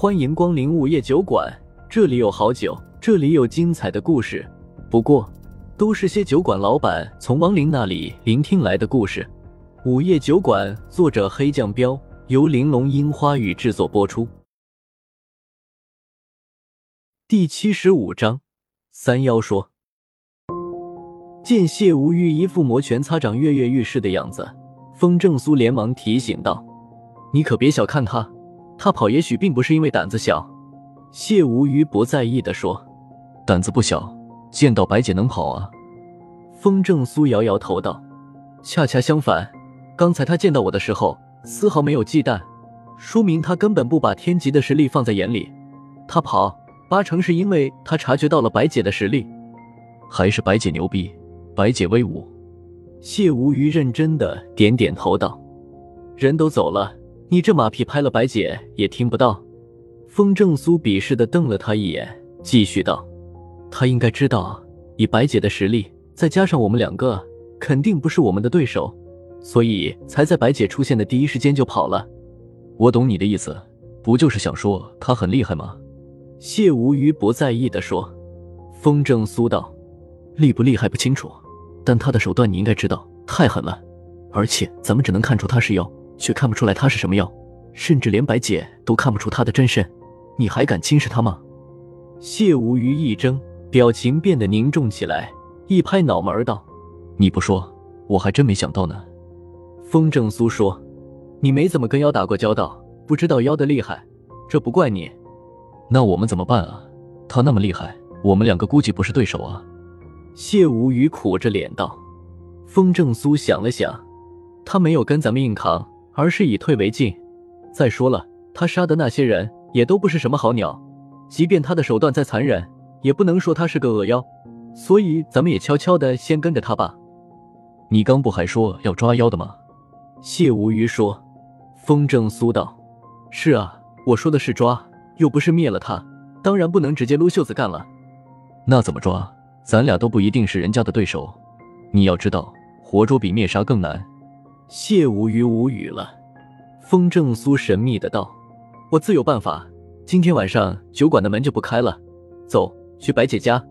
欢迎光临午夜酒馆，这里有好酒，这里有精彩的故事。不过，都是些酒馆老板从亡灵那里聆听来的故事。午夜酒馆，作者黑酱标，由玲珑樱花雨制作播出。第七十五章，三妖说。见谢无虞一副摩拳擦掌、跃跃欲试的样子，风正苏连忙提醒道：“你可别小看他，他跑也许并不是因为胆子小。”谢无虞不在意的说：“胆子不小，见到白姐能跑啊？”风正苏摇摇头道：“恰恰相反，刚才他见到我的时候丝毫没有忌惮，说明他根本不把天级的实力放在眼里。他跑，八成是因为他察觉到了白姐的实力，还是白姐牛逼。”白姐威武，谢无虞认真的点点头道：“人都走了，你这马屁拍了白姐也听不到。”风正苏鄙视的瞪了他一眼，继续道：“他应该知道，以白姐的实力，再加上我们两个，肯定不是我们的对手，所以才在白姐出现的第一时间就跑了。”我懂你的意思，不就是想说他很厉害吗？谢无虞不在意的说。风正苏道：“厉不厉害不清楚。”但他的手段你应该知道，太狠了，而且咱们只能看出他是妖，却看不出来他是什么妖，甚至连白姐都看不出他的真身，你还敢轻视他吗？谢无虞一怔，表情变得凝重起来，一拍脑门道：“你不说，我还真没想到呢。”风正苏说：“你没怎么跟妖打过交道，不知道妖的厉害，这不怪你。那我们怎么办啊？他那么厉害，我们两个估计不是对手啊。”谢无虞苦着脸道：“风正苏想了想，他没有跟咱们硬扛，而是以退为进。再说了，他杀的那些人也都不是什么好鸟，即便他的手段再残忍，也不能说他是个恶妖。所以咱们也悄悄的先跟着他吧。”你刚不还说要抓妖的吗？谢无虞说。风正苏道：“是啊，我说的是抓，又不是灭了他，当然不能直接撸袖子干了。那怎么抓？”咱俩都不一定是人家的对手，你要知道，活捉比灭杀更难。谢无虞无语了。风正苏神秘的道：“我自有办法。今天晚上酒馆的门就不开了，走去白姐家。”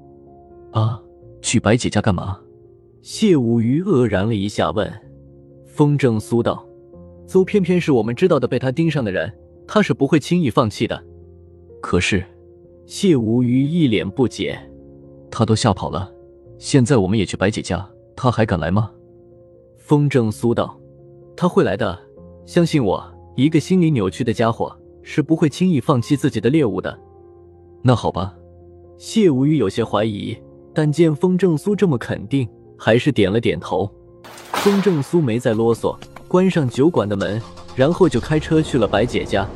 啊，去白姐家干嘛？谢无虞愕然了一下，问。风正苏道：“邹偏偏是我们知道的被他盯上的人，他是不会轻易放弃的。”可是，谢无虞一脸不解。他都吓跑了，现在我们也去白姐家，他还敢来吗？风正苏道：“他会来的，相信我，一个心理扭曲的家伙是不会轻易放弃自己的猎物的。”那好吧，谢无语有些怀疑，但见风正苏这么肯定，还是点了点头。风正苏没再啰嗦，关上酒馆的门，然后就开车去了白姐家。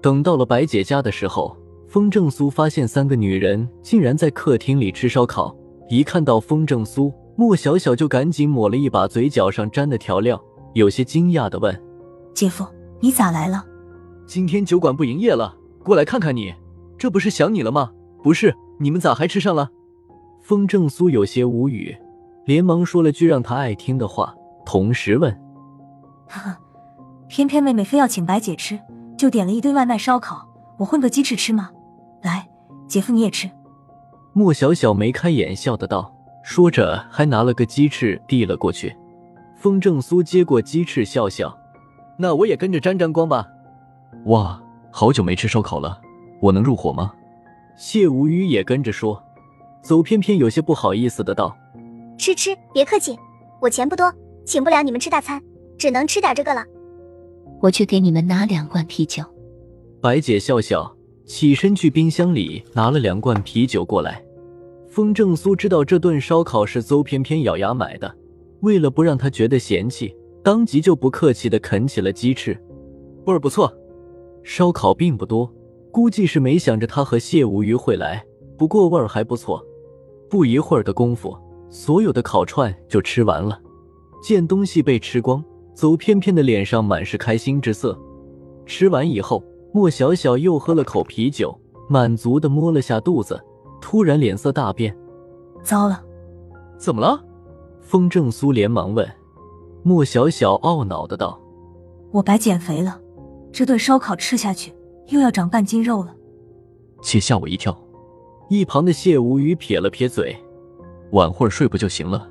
等到了白姐家的时候。风正苏发现三个女人竟然在客厅里吃烧烤，一看到风正苏，莫小小就赶紧抹了一把嘴角上沾的调料，有些惊讶的问：“姐夫，你咋来了？今天酒馆不营业了，过来看看你，这不是想你了吗？不是，你们咋还吃上了？”风正苏有些无语，连忙说了句让他爱听的话，同时问：“呵呵，偏偏妹妹非要请白姐吃，就点了一堆外卖烧烤，我混个鸡翅吃吗？”来，姐夫你也吃。莫小小眉开眼笑的道，说着还拿了个鸡翅递了过去。风正苏接过鸡翅，笑笑：“那我也跟着沾沾光吧。”哇，好久没吃烧烤了，我能入伙吗？谢无虞也跟着说。走偏偏有些不好意思的道：“吃吃，别客气，我钱不多，请不了你们吃大餐，只能吃点这个了。我去给你们拿两罐啤酒。”白姐笑笑。起身去冰箱里拿了两罐啤酒过来。风正苏知道这顿烧烤是邹偏偏咬牙买的，为了不让他觉得嫌弃，当即就不客气的啃起了鸡翅，味儿不错。烧烤并不多，估计是没想着他和谢无鱼会来，不过味儿还不错。不一会儿的功夫，所有的烤串就吃完了。见东西被吃光，邹偏偏的脸上满是开心之色。吃完以后。莫小小又喝了口啤酒，满足的摸了下肚子，突然脸色大变。糟了，怎么了？风正苏连忙问。莫小小懊恼的道：“我白减肥了，这顿烧烤吃下去，又要长半斤肉了。且吓我一跳。一旁的谢无虞撇了撇嘴，晚会儿睡不就行了？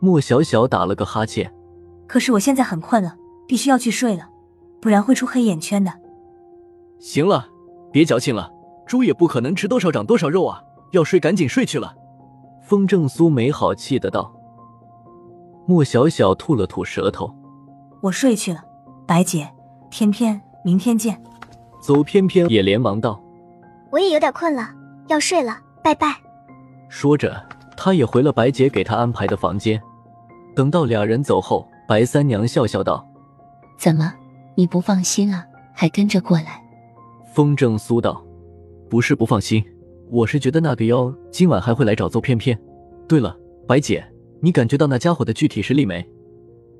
莫小小打了个哈欠。可是我现在很困了，必须要去睡了，不然会出黑眼圈的。行了，别矫情了，猪也不可能吃多少长多少肉啊！要睡赶紧睡去了。风正苏没好气的道。莫小小吐了吐舌头，我睡去了。白姐，偏偏，明天见。走偏偏也连忙道，我也有点困了，要睡了，拜拜。说着，他也回了白姐给他安排的房间。等到俩人走后，白三娘笑笑道：“怎么，你不放心啊？还跟着过来？”风正苏道：“不是不放心，我是觉得那个妖今晚还会来找邹偏偏。对了，白姐，你感觉到那家伙的具体实力没？”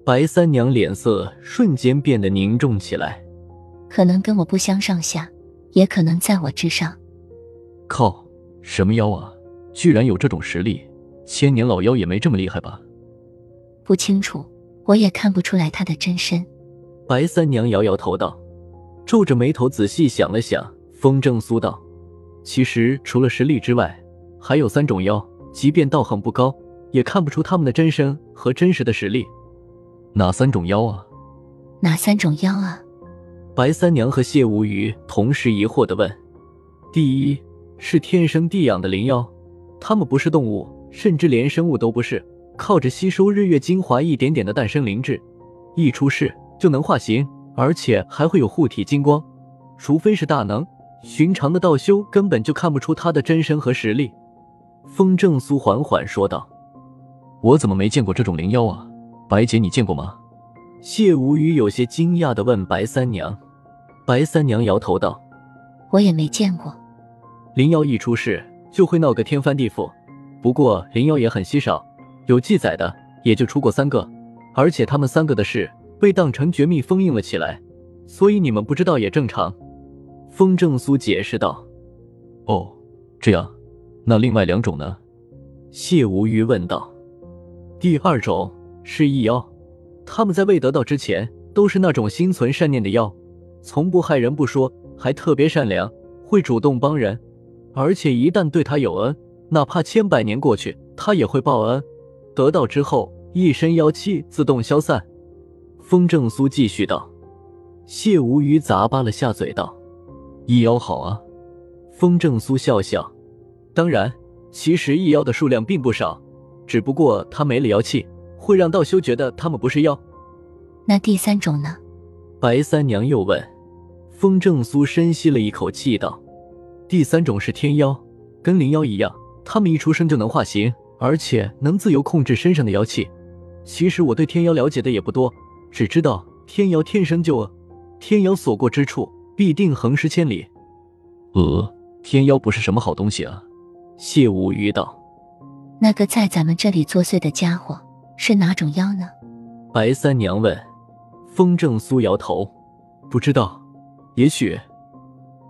白三娘脸色瞬间变得凝重起来。可能跟我不相上下，也可能在我之上。靠，什么妖啊？居然有这种实力？千年老妖也没这么厉害吧？不清楚，我也看不出来他的真身。白三娘摇摇头道，皱着眉头仔细想了想。风正苏道：“其实除了实力之外，还有三种妖，即便道行不高，也看不出他们的真身和真实的实力。哪三种妖啊？哪三种妖啊？”白三娘和谢无虞同时疑惑的问：“第一是天生地养的灵妖，他们不是动物，甚至连生物都不是。”靠着吸收日月精华，一点点的诞生灵智，一出世就能化形，而且还会有护体金光。除非是大能，寻常的道修根本就看不出他的真身和实力。风正苏缓缓说道：“我怎么没见过这种灵妖啊？白姐，你见过吗？”谢无虞有些惊讶的问白三娘。白三娘摇头道：“我也没见过。灵妖一出世就会闹个天翻地覆，不过灵妖也很稀少。”有记载的也就出过三个，而且他们三个的事被当成绝密封印了起来，所以你们不知道也正常。风正苏解释道：“哦，这样，那另外两种呢？”谢无鱼问道：“第二种是异妖，他们在未得到之前都是那种心存善念的妖，从不害人不说，还特别善良，会主动帮人，而且一旦对他有恩，哪怕千百年过去，他也会报恩。”得到之后，一身妖气自动消散。风正苏继续道：“谢无鱼咂巴了下嘴道，异妖好啊。”风正苏笑笑：“当然，其实异妖的数量并不少，只不过他没了妖气，会让道修觉得他们不是妖。”那第三种呢？白三娘又问。风正苏深吸了一口气道：“第三种是天妖，跟灵妖一样，他们一出生就能化形。”而且能自由控制身上的妖气。其实我对天妖了解的也不多，只知道天妖天生就恶，天妖所过之处必定横尸千里。呃，天妖不是什么好东西啊。谢无鱼道：“那个在咱们这里作祟的家伙是哪种妖呢？”白三娘问。风正苏摇头，不知道。也许……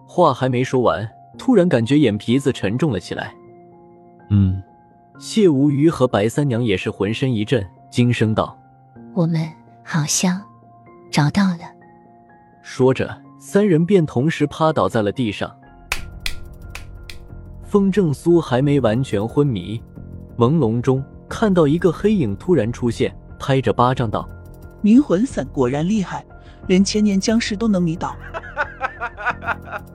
话还没说完，突然感觉眼皮子沉重了起来。嗯。谢无鱼和白三娘也是浑身一震，惊声道：“我们好像找到了。”说着，三人便同时趴倒在了地上。风正苏还没完全昏迷，朦胧中看到一个黑影突然出现，拍着巴掌道：“迷魂散果然厉害，连千年僵尸都能迷倒。”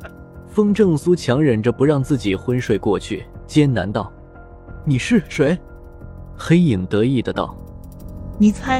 风正苏强忍着不让自己昏睡过去，艰难道。你是谁？黑影得意的道：“你猜。”